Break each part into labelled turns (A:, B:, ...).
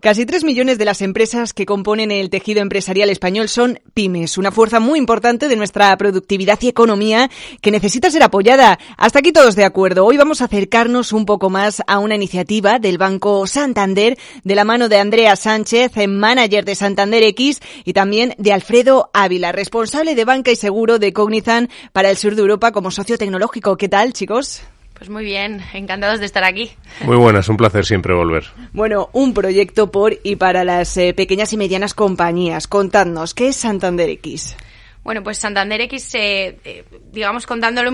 A: Casi tres millones de las empresas que componen el tejido empresarial español son pymes, una fuerza muy importante de nuestra productividad y economía que necesita ser apoyada. Hasta aquí todos de acuerdo. Hoy vamos a acercarnos un poco más a una iniciativa del Banco Santander de la mano de Andrea Sánchez, manager de Santander X, y también de Alfredo Ávila, responsable de banca y seguro de Cognizant para el sur de Europa como socio tecnológico. ¿Qué tal, chicos?
B: Pues muy bien, encantados de estar aquí.
C: Muy buenas, un placer siempre volver.
A: Bueno, un proyecto por y para las eh, pequeñas y medianas compañías. Contadnos, ¿qué es Santander X?
B: Bueno, pues Santander X, eh, eh, digamos, contándolo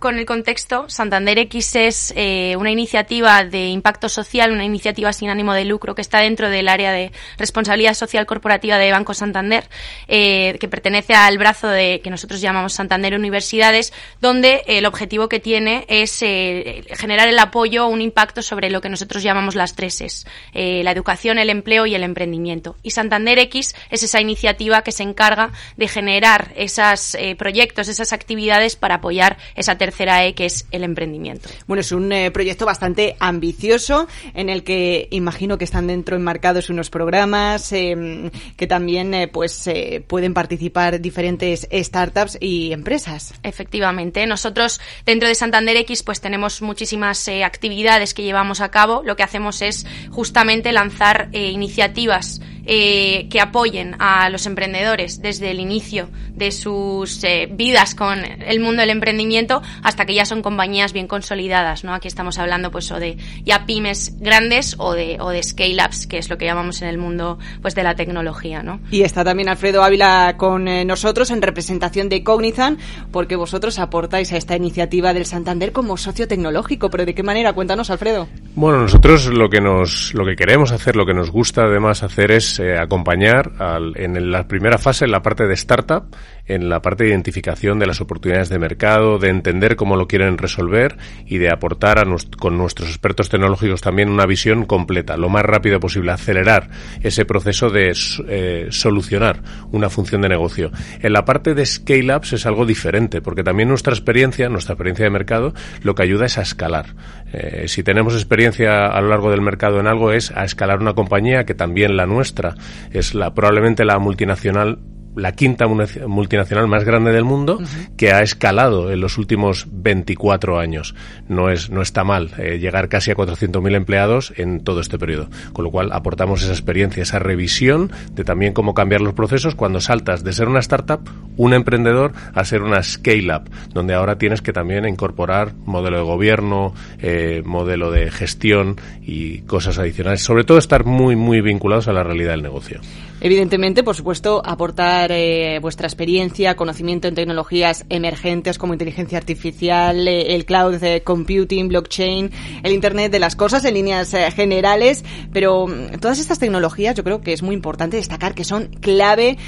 B: con el contexto, Santander X es eh, una iniciativa de impacto social, una iniciativa sin ánimo de lucro que está dentro del área de responsabilidad social corporativa de Banco Santander, que pertenece al brazo de que nosotros llamamos Santander Universidades, donde el objetivo que tiene es generar el apoyo, un impacto sobre lo que nosotros llamamos las tres es, la educación, el empleo y el emprendimiento. Y Santander X es esa iniciativa que se encarga de generar esos eh, proyectos, esas actividades para apoyar esa tercera E que es el emprendimiento.
A: Bueno, es un eh, proyecto bastante ambicioso en el que imagino que están dentro enmarcados unos programas em, que también eh, pues pueden participar diferentes startups y empresas.
B: Efectivamente, nosotros dentro de Santander X pues tenemos muchísimas actividades que llevamos a cabo. Lo que hacemos es justamente lanzar iniciativas eh, que apoyen a los emprendedores desde el inicio de sus eh, vidas con el mundo del emprendimiento hasta que ya son compañías bien consolidadas, ¿no? Aquí estamos hablando pues o de ya pymes grandes o de, o de scale-ups, que es lo que llamamos en el mundo pues de la tecnología, ¿no?
A: Y está también Alfredo Ávila con eh, nosotros en representación de Cognizant, porque vosotros aportáis a esta iniciativa del Santander como socio tecnológico, pero ¿de qué manera? Cuéntanos, Alfredo.
C: Bueno, nosotros lo que nos, lo que queremos hacer, lo que nos gusta además hacer es eh, acompañar en la primera fase, en la parte de startup, en la parte de identificación de las oportunidades de mercado, de entender cómo lo quieren resolver y de aportar a con nuestros expertos tecnológicos también una visión completa, lo más rápido posible, acelerar ese proceso de eh, solucionar una función de negocio. En la parte de scale-ups es algo diferente, porque también nuestra experiencia, nuestra experiencia de mercado, lo que ayuda es a escalar. Eh, si tenemos experiencia a lo largo del mercado en algo es a escalar una compañía que también la nuestra es la probablemente la multinacional la quinta multinacional más grande del mundo que ha escalado en los últimos 24 años. No es no está mal eh, llegar casi a 400.000 empleados en todo este periodo, con lo cual aportamos esa experiencia, esa revisión de también cómo cambiar los procesos cuando saltas de ser una startup, un emprendedor, a ser una scale up, donde ahora tienes que también incorporar modelo de gobierno, eh, modelo de gestión y cosas adicionales. Sobre todo estar muy muy vinculados a la realidad del negocio.
A: Evidentemente, por supuesto, aportar eh, vuestra experiencia, conocimiento en tecnologías emergentes como inteligencia artificial, eh, el cloud computing, blockchain, el Internet de las cosas en líneas eh, generales, pero mm, todas estas tecnologías yo creo que es muy importante destacar que son clave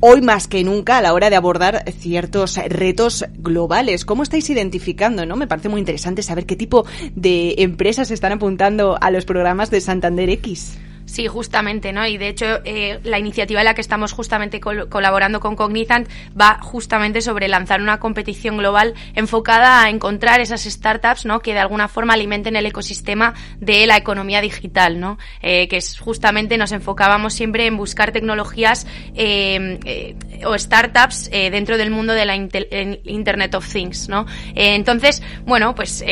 A: hoy más que nunca a la hora de abordar ciertos retos globales. ¿Cómo estáis identificando? ¿no? Me parece muy interesante saber qué tipo de empresas están apuntando a los programas de Santander X.
B: Sí, justamente, ¿no? Y de hecho, eh, la iniciativa en la que estamos justamente colaborando con Cognizant va justamente sobre lanzar una competición global enfocada a encontrar esas startups, ¿no? Que de alguna forma alimenten el ecosistema de la economía digital, ¿no? Eh, que es justamente nos enfocábamos siempre en buscar tecnologías eh, o startups dentro del mundo de la Internet of Things, ¿no? entonces, bueno, pues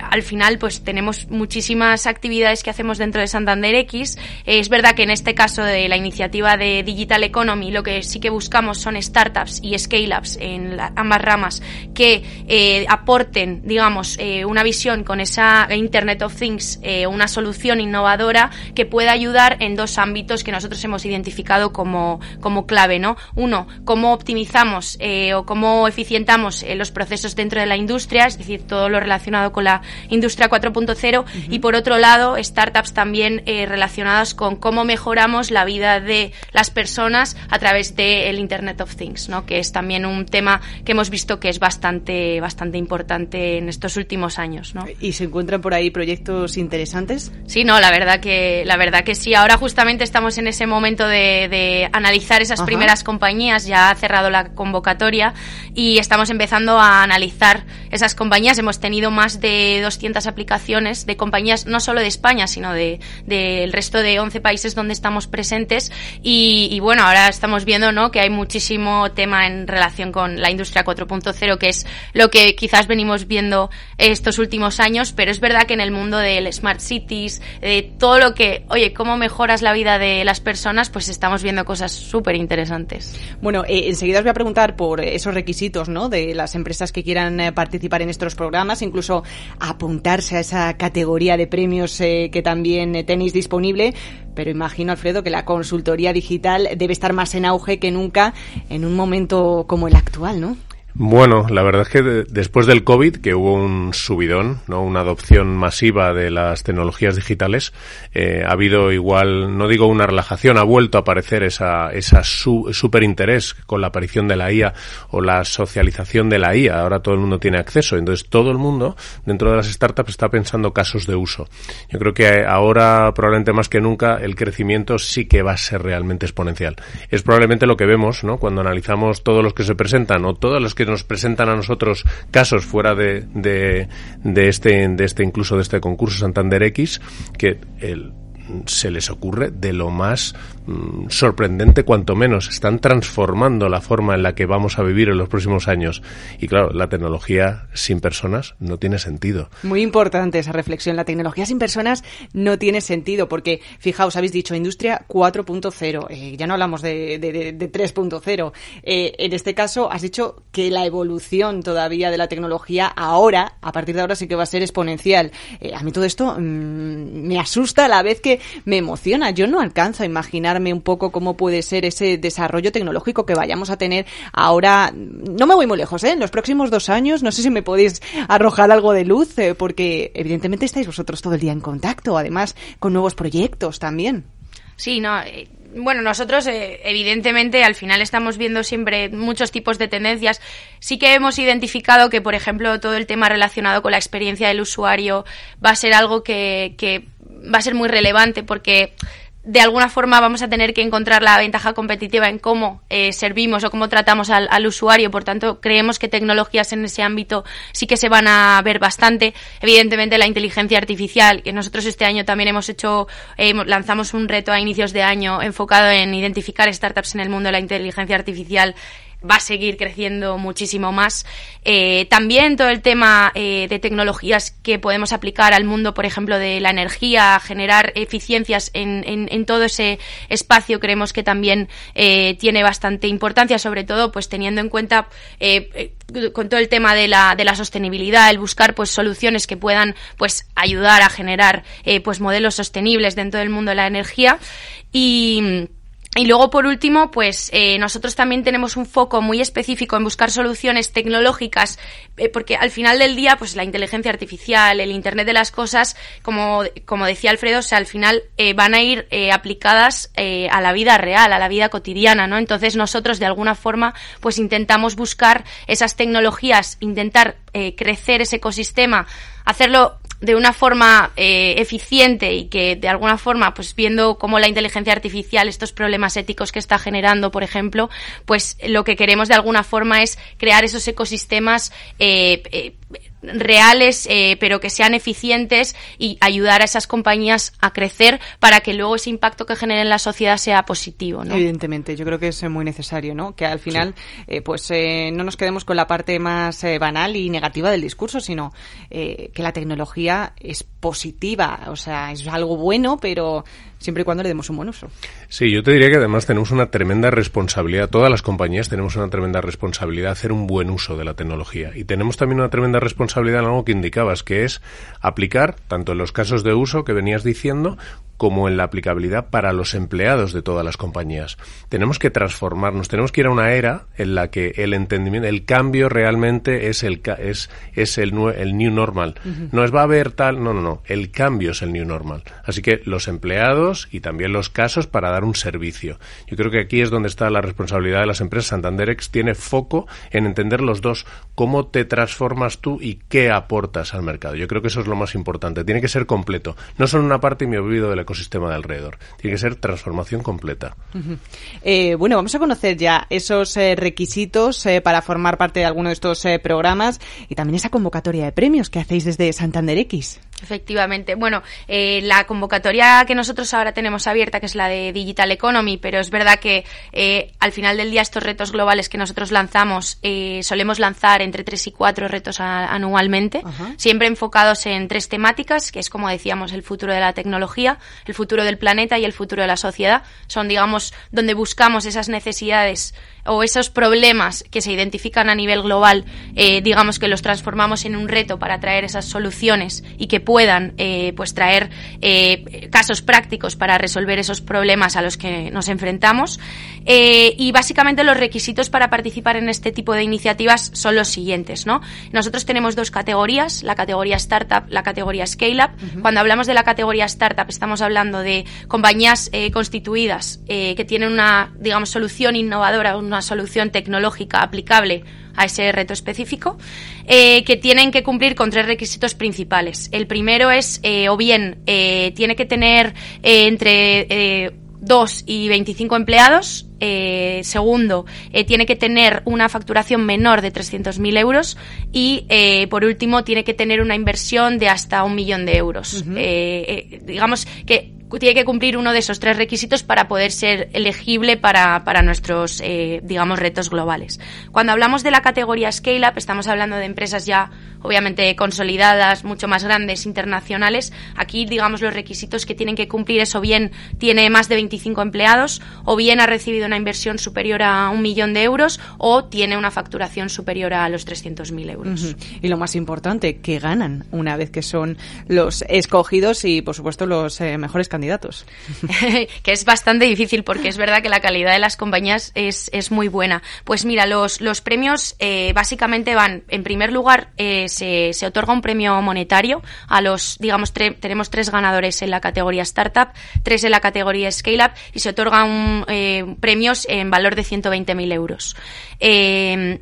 B: al final, pues tenemos muchísimas actividades que hacemos dentro de Santander X es verdad que en este caso de la iniciativa de Digital Economy lo que sí que buscamos son startups y scale-ups en ambas ramas que eh, aporten, digamos, eh, una visión con esa Internet of Things, eh, una solución innovadora que pueda ayudar en dos ámbitos que nosotros hemos identificado como, como clave, ¿no? Uno, cómo optimizamos o cómo eficientamos los procesos dentro de la industria, es decir, todo lo relacionado con la industria 4.0 y por otro lado, startups también relacionadas con cómo mejoramos la vida de las personas a través del Internet of Things, ¿no? que es también un tema que hemos visto que es bastante, bastante importante en estos últimos años. ¿no?
A: ¿Y se encuentran por ahí proyectos interesantes?
B: Sí, no, la verdad que, la verdad que sí. Ahora justamente estamos en ese momento de, de analizar esas primeras compañías, ya ha cerrado la convocatoria y estamos empezando a analizar esas compañías. Hemos tenido más de 200 aplicaciones de compañías no solo de España, sino del de, del resto de de 11 países donde estamos presentes y, bueno, ahora estamos viendo ¿no? que hay muchísimo tema en relación con la industria 4.0, que es lo que quizás venimos viendo estos últimos años, pero es verdad que en el mundo del Smart Cities, de todo lo que, oye, cómo mejoras la vida de las personas, pues estamos viendo cosas súper interesantes.
A: Bueno, eh, enseguida os voy a preguntar por esos requisitos ¿no? de las empresas que quieran eh, participar en estos programas, incluso apuntarse a esa categoría de premios eh, que también tenéis disponible. Pero imagino, Alfredo, que la consultoría digital debe estar más en auge que nunca en un momento como el actual, ¿no?
C: Bueno, la verdad es que después del COVID, que hubo un subidón, ¿no? una adopción masiva de las tecnologías digitales, eh, ha habido igual, no digo una relajación, ha vuelto a aparecer esa, esa súper interés con la aparición de la IA o la socialización de la IA. Ahora todo el mundo tiene acceso. Entonces todo el mundo dentro de las startups está pensando casos de uso. Yo creo que ahora, probablemente más que nunca, el crecimiento sí que va a ser realmente exponencial. Es probablemente lo que vemos, ¿no? Cuando analizamos todos los que se presentan o todos los que nos presentan a nosotros casos fuera de, de, este, de este incluso de este concurso Santander X, que se les ocurre de lo más Mm, sorprendente cuanto menos. Están transformando la forma en la que vamos a vivir en los próximos años. Y claro, la tecnología sin personas no tiene sentido.
A: Muy importante esa reflexión. La tecnología sin personas no tiene sentido porque, fijaos, habéis dicho industria 4.0. Eh, ya no hablamos de, de, 3.0. Eh, en este caso, has dicho que la evolución todavía de la tecnología ahora, a partir de ahora, sí que va a ser exponencial. Eh, a mí todo esto mm, me asusta a la vez que me emociona. Yo no alcanzo a imaginar un poco cómo puede ser ese desarrollo tecnológico que vayamos a tener ahora. No me voy muy lejos, ¿eh? En los próximos dos años, no sé si me podéis arrojar algo de luz, eh, porque evidentemente estáis vosotros todo el día en contacto, además con nuevos proyectos también.
B: Sí, no. Eh, bueno, nosotros evidentemente al final estamos viendo siempre muchos tipos de tendencias. Sí que hemos identificado que, por ejemplo, todo el tema relacionado con la experiencia del usuario va a ser algo que va a ser muy relevante porque de alguna forma vamos a tener que encontrar la ventaja competitiva en cómo eh, servimos o cómo tratamos al, usuario. Por tanto, creemos que tecnologías en ese ámbito sí que se van a ver bastante. Evidentemente, la inteligencia artificial, que nosotros este año también hemos hecho, eh, lanzamos un reto a inicios de año enfocado en identificar startups en el mundo de la inteligencia artificial va a seguir creciendo muchísimo más. Eh, también todo el tema eh, de tecnologías que podemos aplicar al mundo, por ejemplo, de la energía, generar eficiencias en, en, todo ese espacio, creemos que también eh, tiene bastante importancia, sobre todo pues teniendo en cuenta con todo el tema de la, de la sostenibilidad, el buscar pues soluciones que puedan pues ayudar a generar pues modelos sostenibles dentro del mundo de la energía y y luego, por último, pues eh, nosotros también tenemos un foco muy específico en buscar soluciones tecnológicas, eh, porque al final del día, pues la inteligencia artificial, el Internet de las cosas, como, como decía Alfredo, o sea, al final eh, van a ir aplicadas a la vida real, a la vida cotidiana, ¿no? Entonces nosotros, de alguna forma, pues intentamos buscar esas tecnologías, intentar crecer ese ecosistema, hacerlo de una forma eh, eficiente y que de alguna forma, pues viendo cómo la inteligencia artificial, estos problemas éticos que está generando, por ejemplo, pues lo que queremos de alguna forma es crear esos ecosistemas eh, eh reales, eh, pero que sean eficientes y ayudar a esas compañías a crecer para que luego ese impacto que generen en la sociedad sea positivo. ¿no?
A: Evidentemente, yo creo que es muy necesario, ¿no? Que al final, eh, pues eh, no nos quedemos con la parte más banal y negativa del discurso, sino que la tecnología es positiva, o sea, es algo bueno, pero siempre y cuando le demos un buen uso.
C: Sí, yo te diría que además tenemos una tremenda responsabilidad, todas las compañías tenemos una tremenda responsabilidad de hacer un buen uso de la tecnología y tenemos también una tremenda responsabilidad en algo que indicabas, que es aplicar, tanto en los casos de uso que venías diciendo, como en la aplicabilidad para los empleados de todas las compañías. Tenemos que transformarnos, tenemos que ir a una era en la que el entendimiento, el cambio realmente es el es es el, el new normal. No es va a haber tal, no, no, no, el cambio es el new normal. Así que los empleados y también los casos para dar un servicio. Yo creo que aquí es donde está la responsabilidad de las empresas. Santanderex tiene foco en entender los dos, cómo te transformas tú y qué aportas al mercado. Yo creo que eso es lo más importante. Tiene que ser completo. No solo una parte y me olvido de la ecosistema de alrededor. Tiene que ser transformación completa.
A: Eh, bueno, vamos a conocer ya esos eh, requisitos eh, para formar parte de alguno de estos programas y también esa convocatoria de premios que hacéis desde Santander X.
B: Efectivamente. Bueno, eh, la convocatoria que nosotros ahora tenemos abierta, que es la de Digital Economy, pero es verdad que eh, al final del día estos retos globales que nosotros lanzamos, eh, solemos lanzar entre tres y cuatro retos anualmente, siempre enfocados en tres temáticas, que es como decíamos, el futuro de la tecnología, el futuro del planeta y el futuro de la sociedad. Son, digamos, donde buscamos esas necesidades o esos problemas que se identifican a nivel global, digamos que los transformamos en un reto para traer esas soluciones y que puedan eh, pues traer eh, casos prácticos para resolver esos problemas a los que nos enfrentamos. Eh, y básicamente los requisitos para participar en este tipo de iniciativas son los siguientes. ¿no? Nosotros tenemos dos categorías, la categoría Startup, la categoría Scale Up. Cuando hablamos de la categoría Startup estamos hablando de compañías constituidas que tienen una digamos, solución innovadora, una solución tecnológica aplicable a ese reto específico, eh, que tienen que cumplir con tres requisitos principales. El primero es, eh, o bien, eh, tiene que tener entre 2 y 25 empleados. segundo, tiene que tener una facturación menor de 300.000 euros. Y, por último, tiene que tener una inversión de hasta un millón de euros. digamos que tiene que cumplir uno de esos tres requisitos para poder ser elegible para, para nuestros, eh, digamos, retos globales. Cuando hablamos de la categoría Scale Up, estamos hablando de empresas ya, obviamente, consolidadas, mucho más grandes, internacionales. Aquí, digamos, los requisitos que tienen que cumplir es o bien tiene más de 25 empleados, o bien ha recibido una inversión superior a un millón de euros, o tiene una facturación superior a los 300.000 euros.
A: Y lo más importante, que ganan una vez que son los escogidos y, por supuesto, los eh, mejores candidatos candidatos.
B: que es bastante difícil porque es verdad que la calidad de las compañías es, es muy buena. Pues mira, los, los premios eh, básicamente van, en primer lugar, eh, se, se, otorga un premio monetario a los, digamos, tenemos tres ganadores en la categoría Startup, tres en la categoría Scale Up y se otorgan eh, premios en valor de 120.000 euros.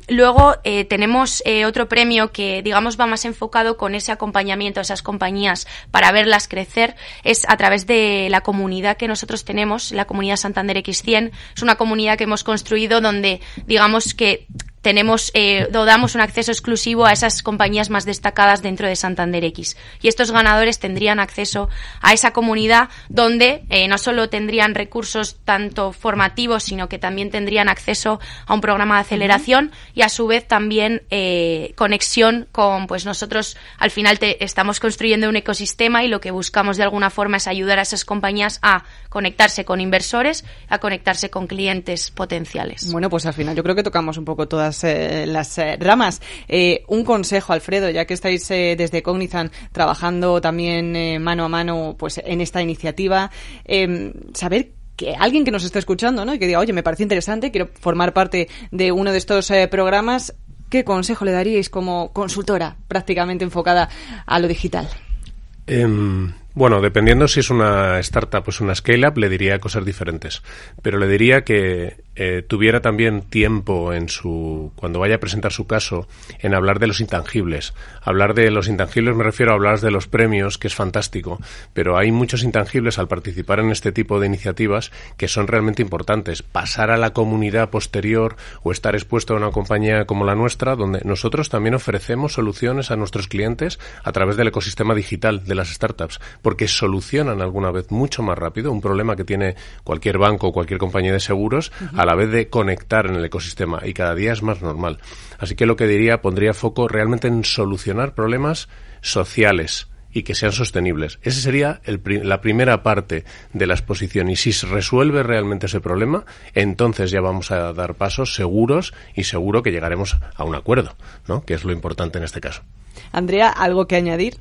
B: luego tenemos otro premio que, digamos, va más enfocado con ese acompañamiento a esas compañías para verlas crecer, es a través de la comunidad que nosotros tenemos, la comunidad Santander X100. Es una comunidad que hemos construido donde, digamos que tenemos eh, damos un acceso exclusivo a esas compañías más destacadas dentro de Santander X. Y estos ganadores tendrían acceso a esa comunidad donde eh, no solo tendrían recursos tanto formativos, sino que también tendrían acceso a un programa de aceleración y a su vez también eh, conexión con, pues nosotros al final te, estamos construyendo un ecosistema y lo que buscamos de alguna forma es ayudar a esas compañías a conectarse con inversores, a conectarse con clientes potenciales.
A: Bueno, pues al final yo creo que tocamos un poco todas las, eh, ramas. Eh, un consejo, Alfredo, ya que estáis eh, desde Cognizant trabajando también mano a mano pues en esta iniciativa, em, saber que alguien que nos esté escuchando, ¿no? Y que diga, oye, me parece interesante, quiero formar parte de uno de estos programas, ¿qué consejo le daríais como consultora prácticamente enfocada a lo digital?
C: Em, bueno, dependiendo si es una startup o es una scale-up, le diría cosas diferentes. Pero le diría que eh, tuviera también tiempo en su cuando vaya a presentar su caso en hablar de los intangibles. Hablar de los intangibles me refiero a hablar de los premios, que es fantástico, pero hay muchos intangibles al participar en este tipo de iniciativas que son realmente importantes. Pasar a la comunidad posterior o estar expuesto a una compañía como la nuestra, donde nosotros también ofrecemos soluciones a nuestros clientes a través del ecosistema digital de las startups, porque solucionan alguna vez mucho más rápido un problema que tiene cualquier banco o cualquier compañía de seguros la vez de conectar en el ecosistema y cada día es más normal. Así que lo que diría, pondría foco realmente en solucionar problemas sociales y que sean sostenibles. Esa sería la primera parte de la exposición. Y si se resuelve realmente ese problema, entonces ya vamos a dar pasos seguros y seguro que llegaremos a un acuerdo, ¿no? que es lo importante en este caso.
A: Andrea, ¿algo que añadir?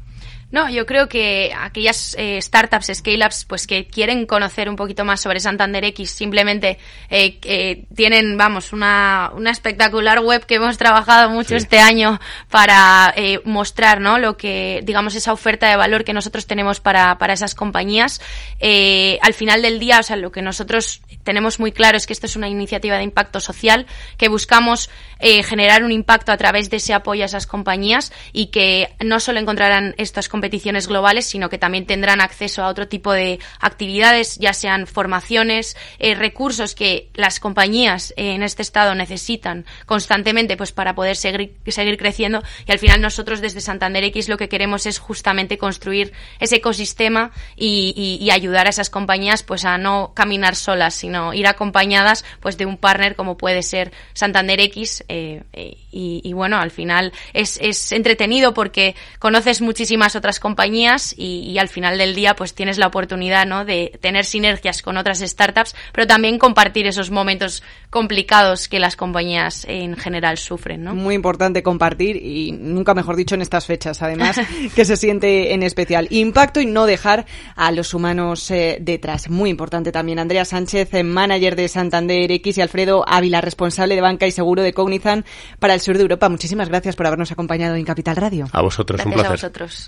B: No, yo creo que aquellas eh, startups, scale-ups, pues que quieren conocer un poquito más sobre Santander X, simplemente eh, tienen, vamos, una, una espectacular web que hemos trabajado mucho este año para eh, mostrar, ¿no? Lo que, digamos, esa oferta de valor que nosotros tenemos para, para esas compañías. Eh, al final del día, o sea, lo que nosotros tenemos muy claro es que esto es una iniciativa de impacto social, que buscamos eh, generar un impacto a través de ese apoyo a esas compañías y que no solo encontrarán estas compañías competiciones globales, sino que también tendrán acceso a otro tipo de actividades, ya sean formaciones, eh, recursos que las compañías en este estado necesitan constantemente pues para poder seguir, creciendo. Y al final nosotros desde Santander X lo que queremos es justamente construir ese ecosistema y, ayudar a esas compañías pues a no caminar solas, sino ir acompañadas pues de un partner como puede ser Santander X eh, eh, y, y, bueno, al final es, es entretenido porque conoces muchísimas otras compañías y, y, al final del día pues tienes la oportunidad ¿no? de tener sinergias con otras startups, pero también compartir esos momentos complicados que las compañías en general sufren. ¿no?
A: Muy importante compartir y nunca mejor dicho en estas fechas, además, que se siente en especial. Impacto y no dejar a los humanos eh, detrás. Muy importante también. Andrea Sánchez, eh, manager de Santander X y Alfredo Ávila, responsable de banca y seguro de Cognizant para el sur de Europa. Muchísimas gracias por habernos acompañado en Capital Radio.
C: A vosotros,
B: gracias
C: un placer.
B: A vosotros.